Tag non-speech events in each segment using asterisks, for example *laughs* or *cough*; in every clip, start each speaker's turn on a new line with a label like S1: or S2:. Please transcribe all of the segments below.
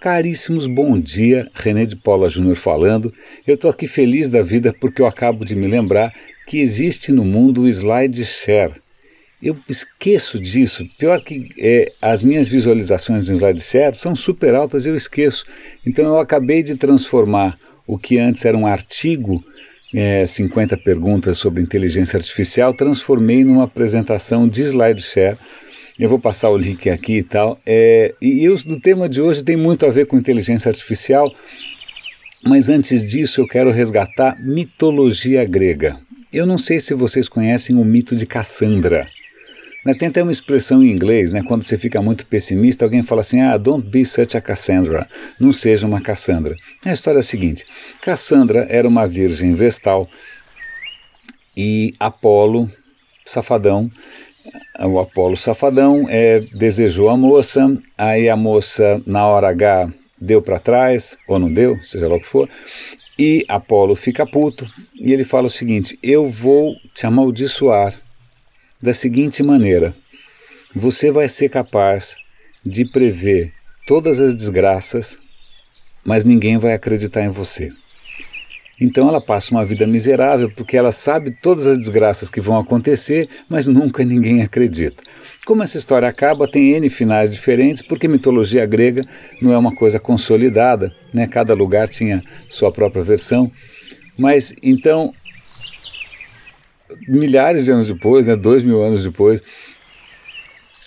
S1: Caríssimos, bom dia. René de Paula Júnior falando. Eu estou aqui feliz da vida porque eu acabo de me lembrar que existe no mundo o slide share. Eu esqueço disso. Pior que é, as minhas visualizações no slide share são super altas, eu esqueço. Então eu acabei de transformar o que antes era um artigo, é, 50 perguntas sobre inteligência artificial, transformei numa apresentação de slide share eu vou passar o link aqui e tal. É, e o do tema de hoje tem muito a ver com inteligência artificial, mas antes disso eu quero resgatar mitologia grega. Eu não sei se vocês conhecem o mito de Cassandra. Né, tem até uma expressão em inglês, né, quando você fica muito pessimista, alguém fala assim: ah, don't be such a Cassandra, não seja uma Cassandra. A história é a seguinte: Cassandra era uma virgem vestal e Apolo, safadão, o Apolo Safadão é, desejou a moça, aí a moça, na hora H, deu para trás, ou não deu, seja lá o que for, e Apolo fica puto e ele fala o seguinte: Eu vou te amaldiçoar da seguinte maneira: você vai ser capaz de prever todas as desgraças, mas ninguém vai acreditar em você. Então ela passa uma vida miserável porque ela sabe todas as desgraças que vão acontecer, mas nunca ninguém acredita. Como essa história acaba, tem N finais diferentes, porque mitologia grega não é uma coisa consolidada, né? cada lugar tinha sua própria versão. Mas então, milhares de anos depois, né, dois mil anos depois,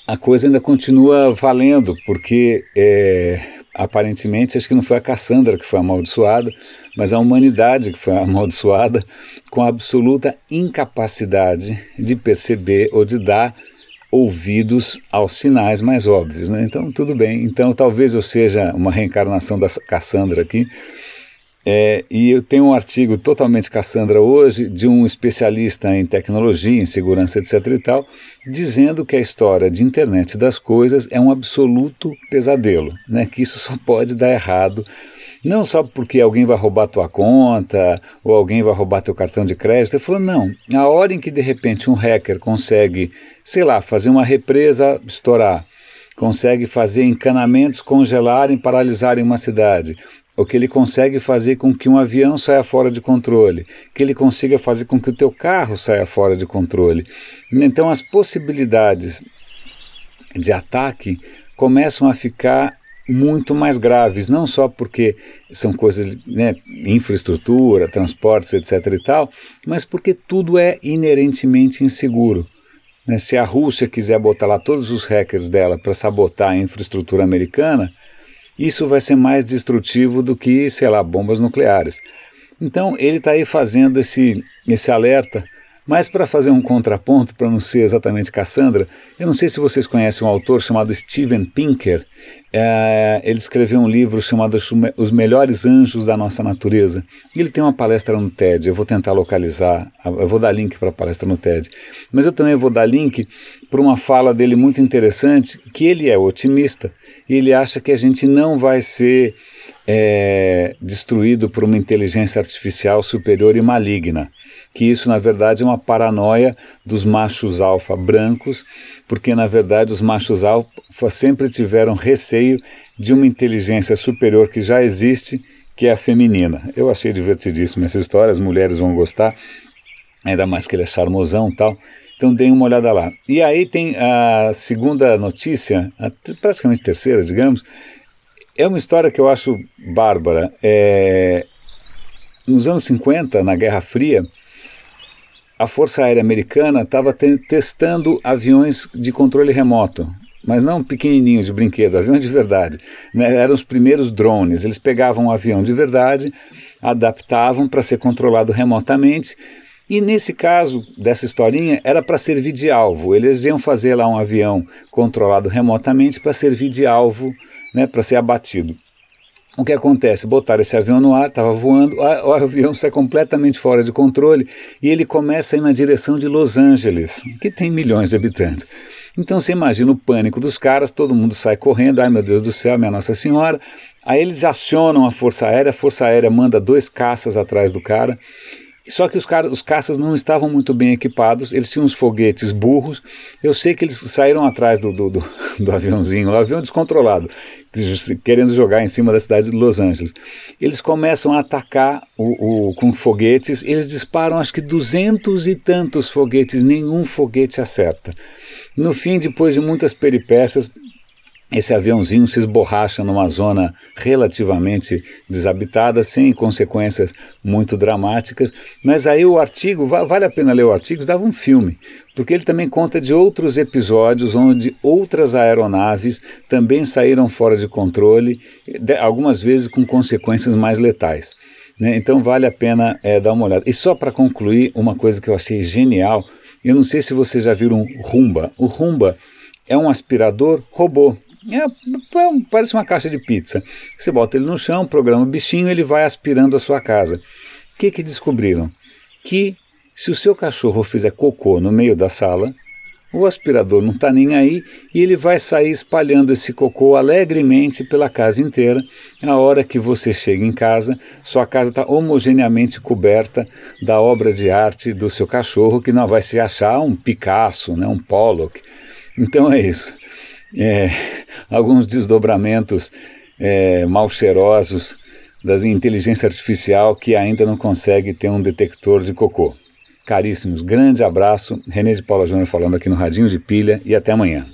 S1: a coisa ainda continua valendo, porque é, aparentemente acho que não foi a Cassandra que foi amaldiçoada, mas a humanidade que foi *laughs* amaldiçoada com a absoluta incapacidade de perceber ou de dar ouvidos aos sinais mais óbvios. Né? Então, tudo bem. Então, talvez eu seja uma reencarnação da Cassandra aqui. É, e eu tenho um artigo totalmente Cassandra hoje, de um especialista em tecnologia, em segurança, etc. e tal, dizendo que a história de internet das coisas é um absoluto pesadelo, né? que isso só pode dar errado não só porque alguém vai roubar tua conta ou alguém vai roubar teu cartão de crédito. Ele falou: não, a hora em que de repente um hacker consegue, sei lá, fazer uma represa estourar, consegue fazer encanamentos congelarem, paralisarem uma cidade, ou que ele consegue fazer com que um avião saia fora de controle, que ele consiga fazer com que o teu carro saia fora de controle. Então as possibilidades de ataque começam a ficar muito mais graves, não só porque são coisas, né, infraestrutura, transportes, etc. e tal, mas porque tudo é inerentemente inseguro. Né? Se a Rússia quiser botar lá todos os hackers dela para sabotar a infraestrutura americana, isso vai ser mais destrutivo do que, sei lá, bombas nucleares. Então ele está aí fazendo esse, esse alerta mas para fazer um contraponto, para não ser exatamente Cassandra, eu não sei se vocês conhecem um autor chamado Steven Pinker. É, ele escreveu um livro chamado Os Melhores Anjos da Nossa Natureza. Ele tem uma palestra no TED, eu vou tentar localizar, eu vou dar link para a palestra no TED. Mas eu também vou dar link para uma fala dele muito interessante, que ele é otimista e ele acha que a gente não vai ser é, destruído por uma inteligência artificial superior e maligna que isso na verdade é uma paranoia dos machos alfa brancos, porque na verdade os machos alfa sempre tiveram receio de uma inteligência superior que já existe, que é a feminina. Eu achei divertidíssima essa história, as mulheres vão gostar, ainda mais que ele é charmosão e tal. Então deem uma olhada lá. E aí tem a segunda notícia, a praticamente terceira, digamos, é uma história que eu acho bárbara. É, nos anos 50, na Guerra Fria, a Força Aérea Americana estava te testando aviões de controle remoto, mas não pequenininhos de brinquedo, aviões de verdade. Né? Eram os primeiros drones. Eles pegavam um avião de verdade, adaptavam para ser controlado remotamente. E nesse caso dessa historinha, era para servir de alvo. Eles iam fazer lá um avião controlado remotamente para servir de alvo, né, para ser abatido. O que acontece? Botaram esse avião no ar, estava voando, o avião sai completamente fora de controle e ele começa a ir na direção de Los Angeles, que tem milhões de habitantes. Então você imagina o pânico dos caras, todo mundo sai correndo, ai meu Deus do céu, minha Nossa Senhora. Aí eles acionam a Força Aérea, a Força Aérea manda dois caças atrás do cara Só que os, caras, os caças não estavam muito bem equipados, eles tinham uns foguetes burros. Eu sei que eles saíram atrás do, do, do, *laughs* do aviãozinho, o avião descontrolado, querendo jogar em cima da cidade de Los Angeles. Eles começam a atacar o, o, com foguetes, eles disparam acho que duzentos e tantos foguetes, nenhum foguete acerta. No fim, depois de muitas peripécias, esse aviãozinho se esborracha numa zona relativamente desabitada, sem consequências muito dramáticas. Mas aí o artigo, vale a pena ler o artigo, dava um filme, porque ele também conta de outros episódios onde outras aeronaves também saíram fora de controle, algumas vezes com consequências mais letais. Né? Então vale a pena é, dar uma olhada. E só para concluir, uma coisa que eu achei genial, eu não sei se vocês já viram Rumba. O Rumba é um aspirador robô. É, é parece uma caixa de pizza. Você bota ele no chão, programa o bichinho, ele vai aspirando a sua casa. O que, que descobriram? Que se o seu cachorro fizer cocô no meio da sala, o aspirador não está nem aí e ele vai sair espalhando esse cocô alegremente pela casa inteira. Na hora que você chega em casa, sua casa está homogeneamente coberta da obra de arte do seu cachorro, que não vai se achar um Picasso, né, um Pollock. Então é isso é, alguns desdobramentos é, mal cheirosos da inteligência artificial que ainda não consegue ter um detector de cocô. Caríssimos, grande abraço. René de Paula Júnior falando aqui no Radinho de Pilha e até amanhã.